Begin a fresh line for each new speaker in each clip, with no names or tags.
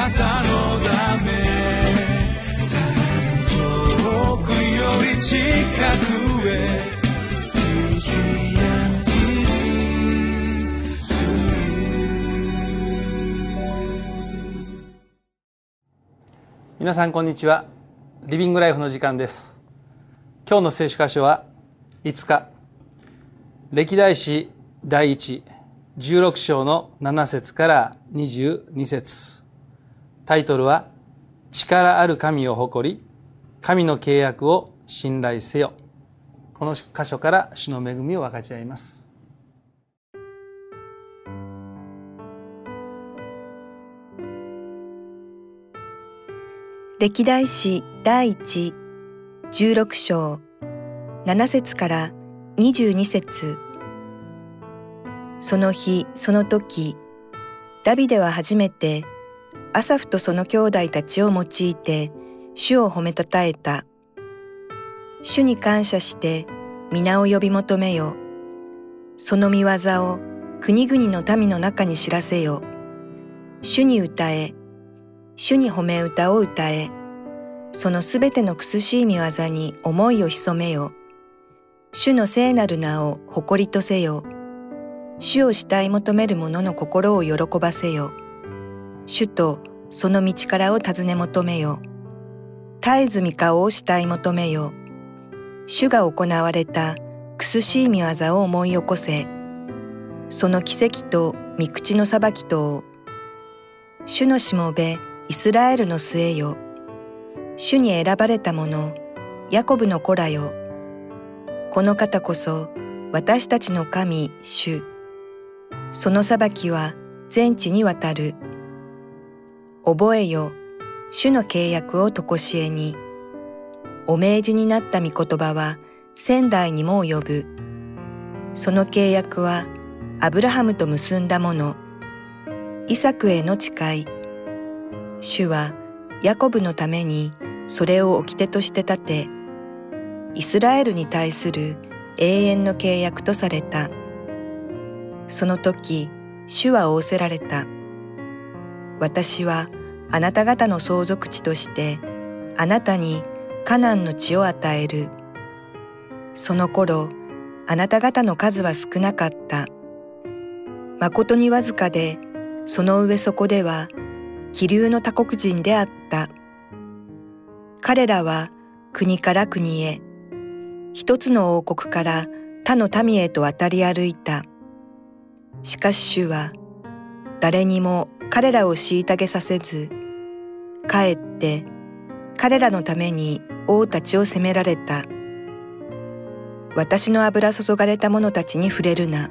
なたのため遠くより近くへ
皆さんこんにちは。リビングライフの時間です。今日の聖書箇所は5日。歴代史第一16章の7節から22節。タイトルは力ある神を誇り神の契約を信頼せよ。この箇所から主の恵みを分かち合います。
歴代史第一16章7節から22節。その日その時ダビデは初めてアサフとその兄弟たちを用いて主を褒めたたえた主に感謝して皆を呼び求めよその見業を国々の民の中に知らせよ主に歌え主に褒め歌を歌え、そのすべての苦しい見業に思いを潜めよ。主の聖なる名を誇りとせよ。主を慕い求める者の心を喜ばせよ。主とその道からを尋ね求めよ。絶えず御顔を慕い求めよ。主が行われた苦しい見業を思い起こせ。その奇跡と御口の裁きとを。主のしもべ、イスラエルの末よ。主に選ばれた者、ヤコブの子らよ。この方こそ私たちの神、主。その裁きは全地にわたる。覚えよ、主の契約をとこしえに。お命じになった御言葉は仙台にも及ぶ。その契約はアブラハムと結んだもの。イサクへの誓い。主はヤコブのためにそれを掟として立て、イスラエルに対する永遠の契約とされた。その時、主は仰せられた。私はあなた方の相続地として、あなたにカナンの地を与える。その頃、あなた方の数は少なかった。誠にわずかで、その上そこでは気流の他国人であった。彼らは国から国へ、一つの王国から他の民へと渡り歩いた。しかし主は誰にも彼らを虐げさせず、かえって彼らのために王たちを責められた。私の油注がれた者たちに触れるな。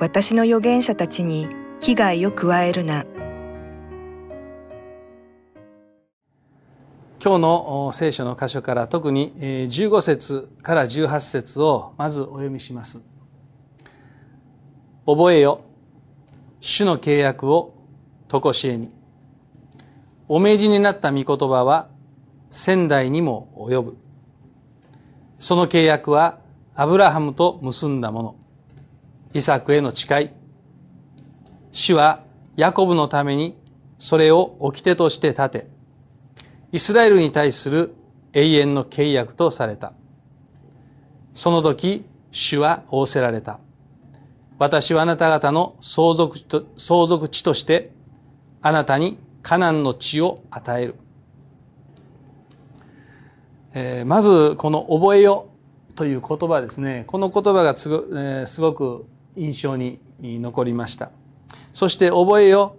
私の預言者たちに危害を加えるな。
今日の聖書の箇所から特に15節から18節をまずお読みします。覚えよ、主の契約をとこしえに。お命じになった御言葉は仙台にも及ぶ。その契約はアブラハムと結んだもの。イサクへの誓い。主はヤコブのためにそれを掟として立て、イスラエルに対する永遠の契約とされた。その時、主は仰せられた。私はあなた方の相続相続地として、あなたにカナンの地を与える。えー、まず、この覚えよという言葉ですね。この言葉がすご,、えー、すごく印象に残りました。そして覚えよ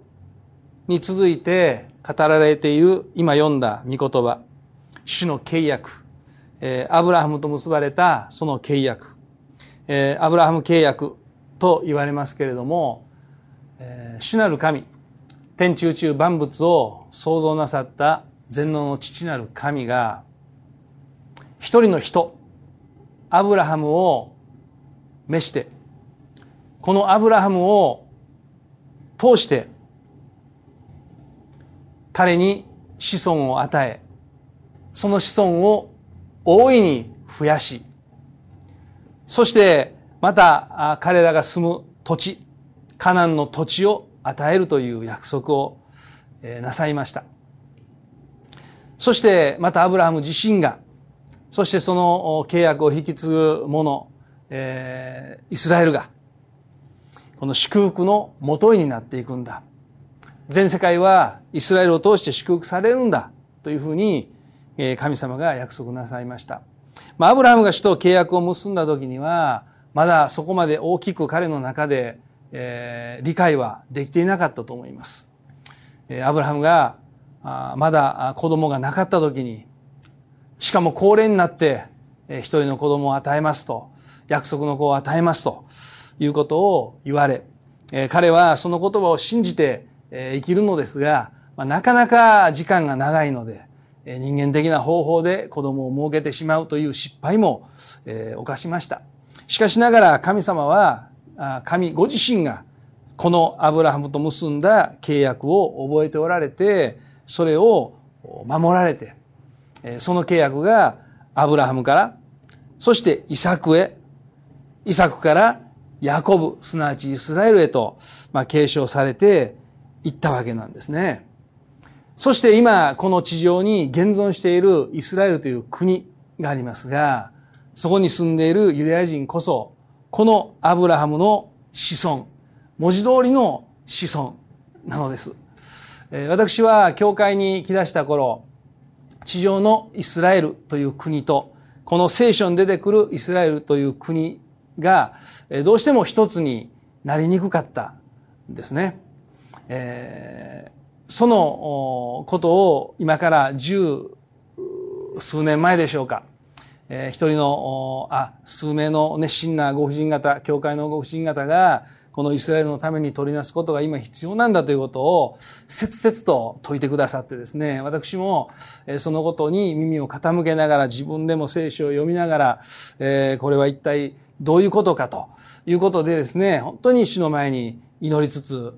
に続いて、語られている今読んだ御言葉主の契約、えー、アブラハムと結ばれたその契約、えー、アブラハム契約と言われますけれども、えー、主なる神天地宇宙万物を創造なさった全能の父なる神が一人の人アブラハムを召してこのアブラハムを通して彼に子孫を与え、その子孫を大いに増やし、そしてまた彼らが住む土地、カナンの土地を与えるという約束をなさいましたそしてまたアブラハム自身がそしてその契約を引き継ぐ者、え、イスラエルがこの祝福のもとになっていくんだ全世界はイスラエルを通して祝福されるんだというふうに神様が約束なさいました。まあ、アブラハムが主と契約を結んだ時にはまだそこまで大きく彼の中で、えー、理解はできていなかったと思います。えー、アブラハムがあまだ子供がなかった時にしかも高齢になって、えー、一人の子供を与えますと約束の子を与えますということを言われ、えー、彼はその言葉を信じて、えー、生きるのですが、まあ、なかなか時間が長いので人間的な方法で子供を設けてしまうという失敗も、えー、犯しました。しかしながら神様は神ご自身がこのアブラハムと結んだ契約を覚えておられてそれを守られてその契約がアブラハムからそしてイサクへイサクからヤコブすなわちイスラエルへと、ま、継承されていったわけなんですね。そして今この地上に現存しているイスラエルという国がありますがそこに住んでいるユダヤ人こそこのアブラハムの子孫文字通りの子孫なのです。私は教会に来だした頃地上のイスラエルという国とこの聖書に出てくるイスラエルという国がどうしても一つになりにくかったんですね。えーそのことを今から十数年前でしょうか、えー、一人のあ数名の熱心なご婦人方教会のご婦人方がこのイスラエルのために取りなすことが今必要なんだということを切々と説いてくださってですね私もそのことに耳を傾けながら自分でも聖書を読みながら、えー、これは一体どういうことかということでですね本当に主の前に祈りつつ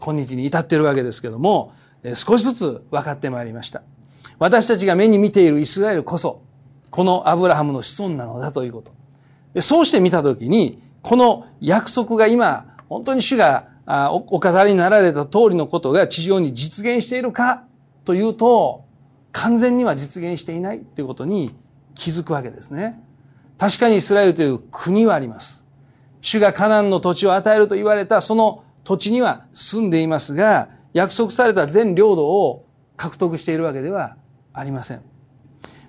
今日に至っているわけですけども少しずつ分かってまいりました。私たちが目に見ているイスラエルこそこのアブラハムの子孫なのだということそうして見たときにこの約束が今本当に主がお語りになられた通りのことが地上に実現しているかというと完全には実現していないということに気づくわけですね。確かにイスラエルという国はあります。主がカナンの土地を与えると言われたその土地には住んでいますが、約束された全領土を獲得しているわけではありません。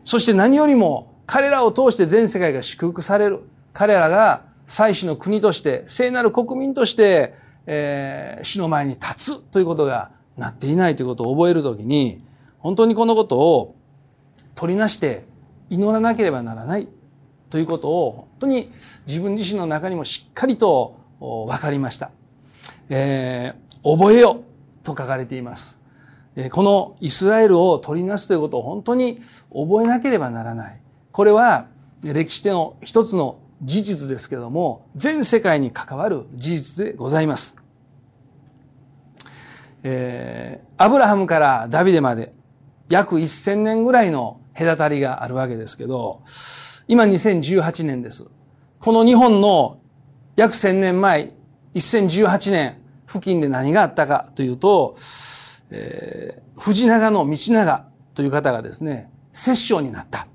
そして何よりも彼らを通して全世界が祝福される。彼らが祭司の国として、聖なる国民として、えー、主の前に立つということがなっていないということを覚えるときに、本当にこのことを取りなして祈らなければならないということを本当に自分自身の中にもしっかりと分かりました。えー、覚えよと書かれています。このイスラエルを取りなすということを本当に覚えなければならない。これは歴史での一つの事実ですけれども、全世界に関わる事実でございます。えー、アブラハムからダビデまで約1000年ぐらいの隔たりがあるわけですけど、今2018年です。この日本の約1000年前、1018年付近で何があったかというと、えー、藤長の道長という方がですね、摂政になった。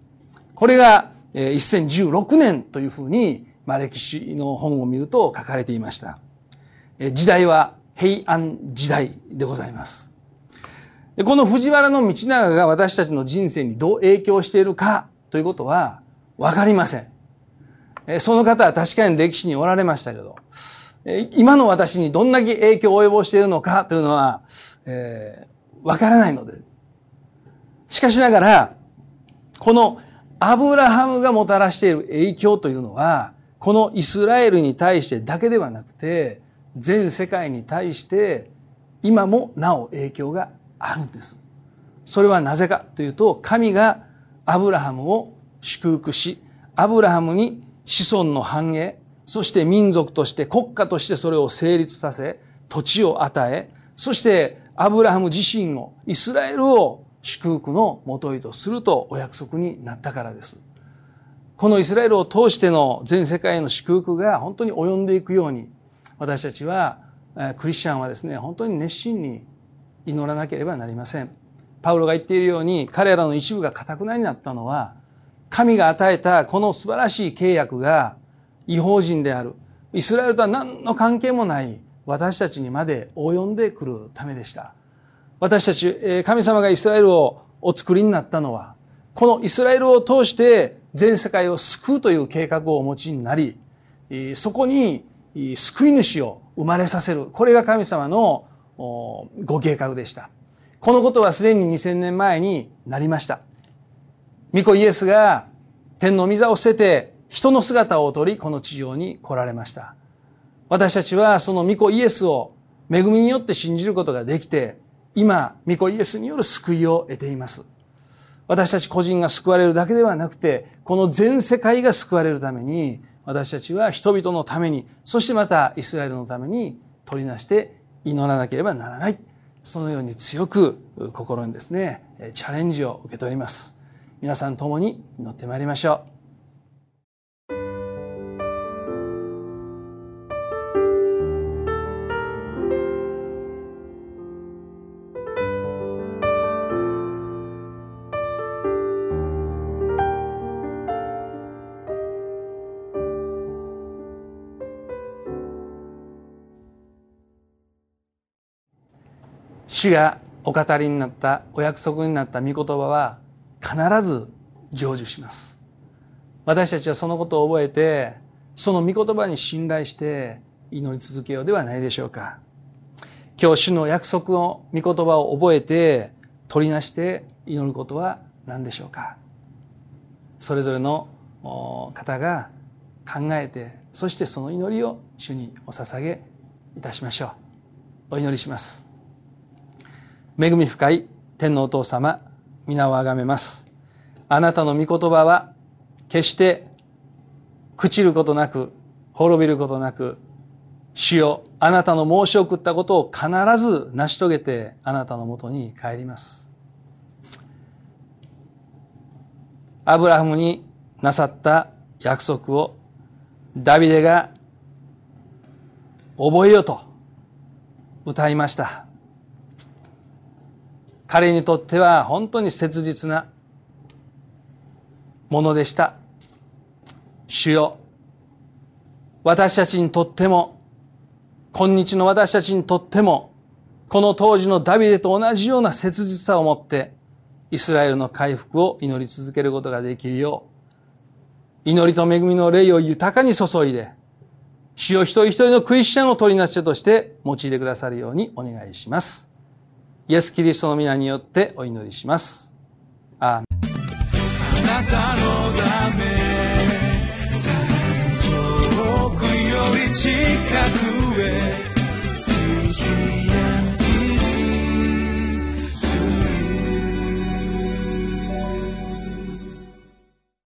これが、えー、1016年というふうに、まあ、歴史の本を見ると書かれていました。えー、時代は平安時代でございます。この藤原道長が私たちの人生にどう影響しているかということは、わかりません。その方は確かに歴史におられましたけど、今の私にどんだけ影響を及ぼしているのかというのは、えー、わからないので。しかしながら、このアブラハムがもたらしている影響というのは、このイスラエルに対してだけではなくて、全世界に対して今もなお影響があるんです。それはなぜかというと、神がアブラハムを祝福し、アブラハムに子孫の繁栄、そして民族として国家としてそれを成立させ、土地を与え、そしてアブラハム自身を、イスラエルを祝福のもといとするとお約束になったからです。このイスラエルを通しての全世界への祝福が本当に及んでいくように、私たちは、クリスチャンはですね、本当に熱心に祈らなければなりませんパウロが言っているように彼らの一部がかたくなになったのは神が与えたこの素晴らしい契約が違法人である。イスラエルとは何の関係もない。私たちにまで及んでくるためでした。私たち神様がイスラエルをお作りになったのはこのイスラエルを通して全世界を救うという計画をお持ちになりそこに救い主を生まれさせる。これが神様のご計画でした。このことはすでに2000年前になりました。御子イエスが天の御座を捨てて人の姿を取りこの地上に来られました。私たちはその御子イエスを恵みによって信じることができて今御子イエスによる救いを得ています。私たち個人が救われるだけではなくてこの全世界が救われるために私たちは人々のためにそしてまたイスラエルのために取りなして祈らなければならない。そのように強く心にですねチャレンジを受け取ります。皆さん共に祈ってまいりましょう。主がお語りになったお約束になった御言葉は必ず成就します。私たちはそのことを覚えてその御言葉に信頼して祈り続けようではないでしょうか。今日主の約束の御言葉を覚えて取りなして祈ることは何でしょうか。それぞれの方が考えてそしてその祈りを主にお捧げいたしましょう。お祈りします。恵み深い天のお父様皆をあがめます。あなたの御言葉は決して朽ちることなく滅びることなく主よあなたの申し送ったことを必ず成し遂げてあなたのもとに帰ります。アブラハムになさった約束をダビデが覚えようと歌いました。彼にとっては本当に切実なものでした。主よ、私たちにとっても、今日の私たちにとっても、この当時のダビデと同じような切実さを持って、イスラエルの回復を祈り続けることができるよう、祈りと恵みの霊を豊かに注いで、主を一人一人のクリスチャンを取りなし手として用いてくださるようにお願いします。イエス・キリストの皆によってお祈りします。あなたのため遠くより近くへ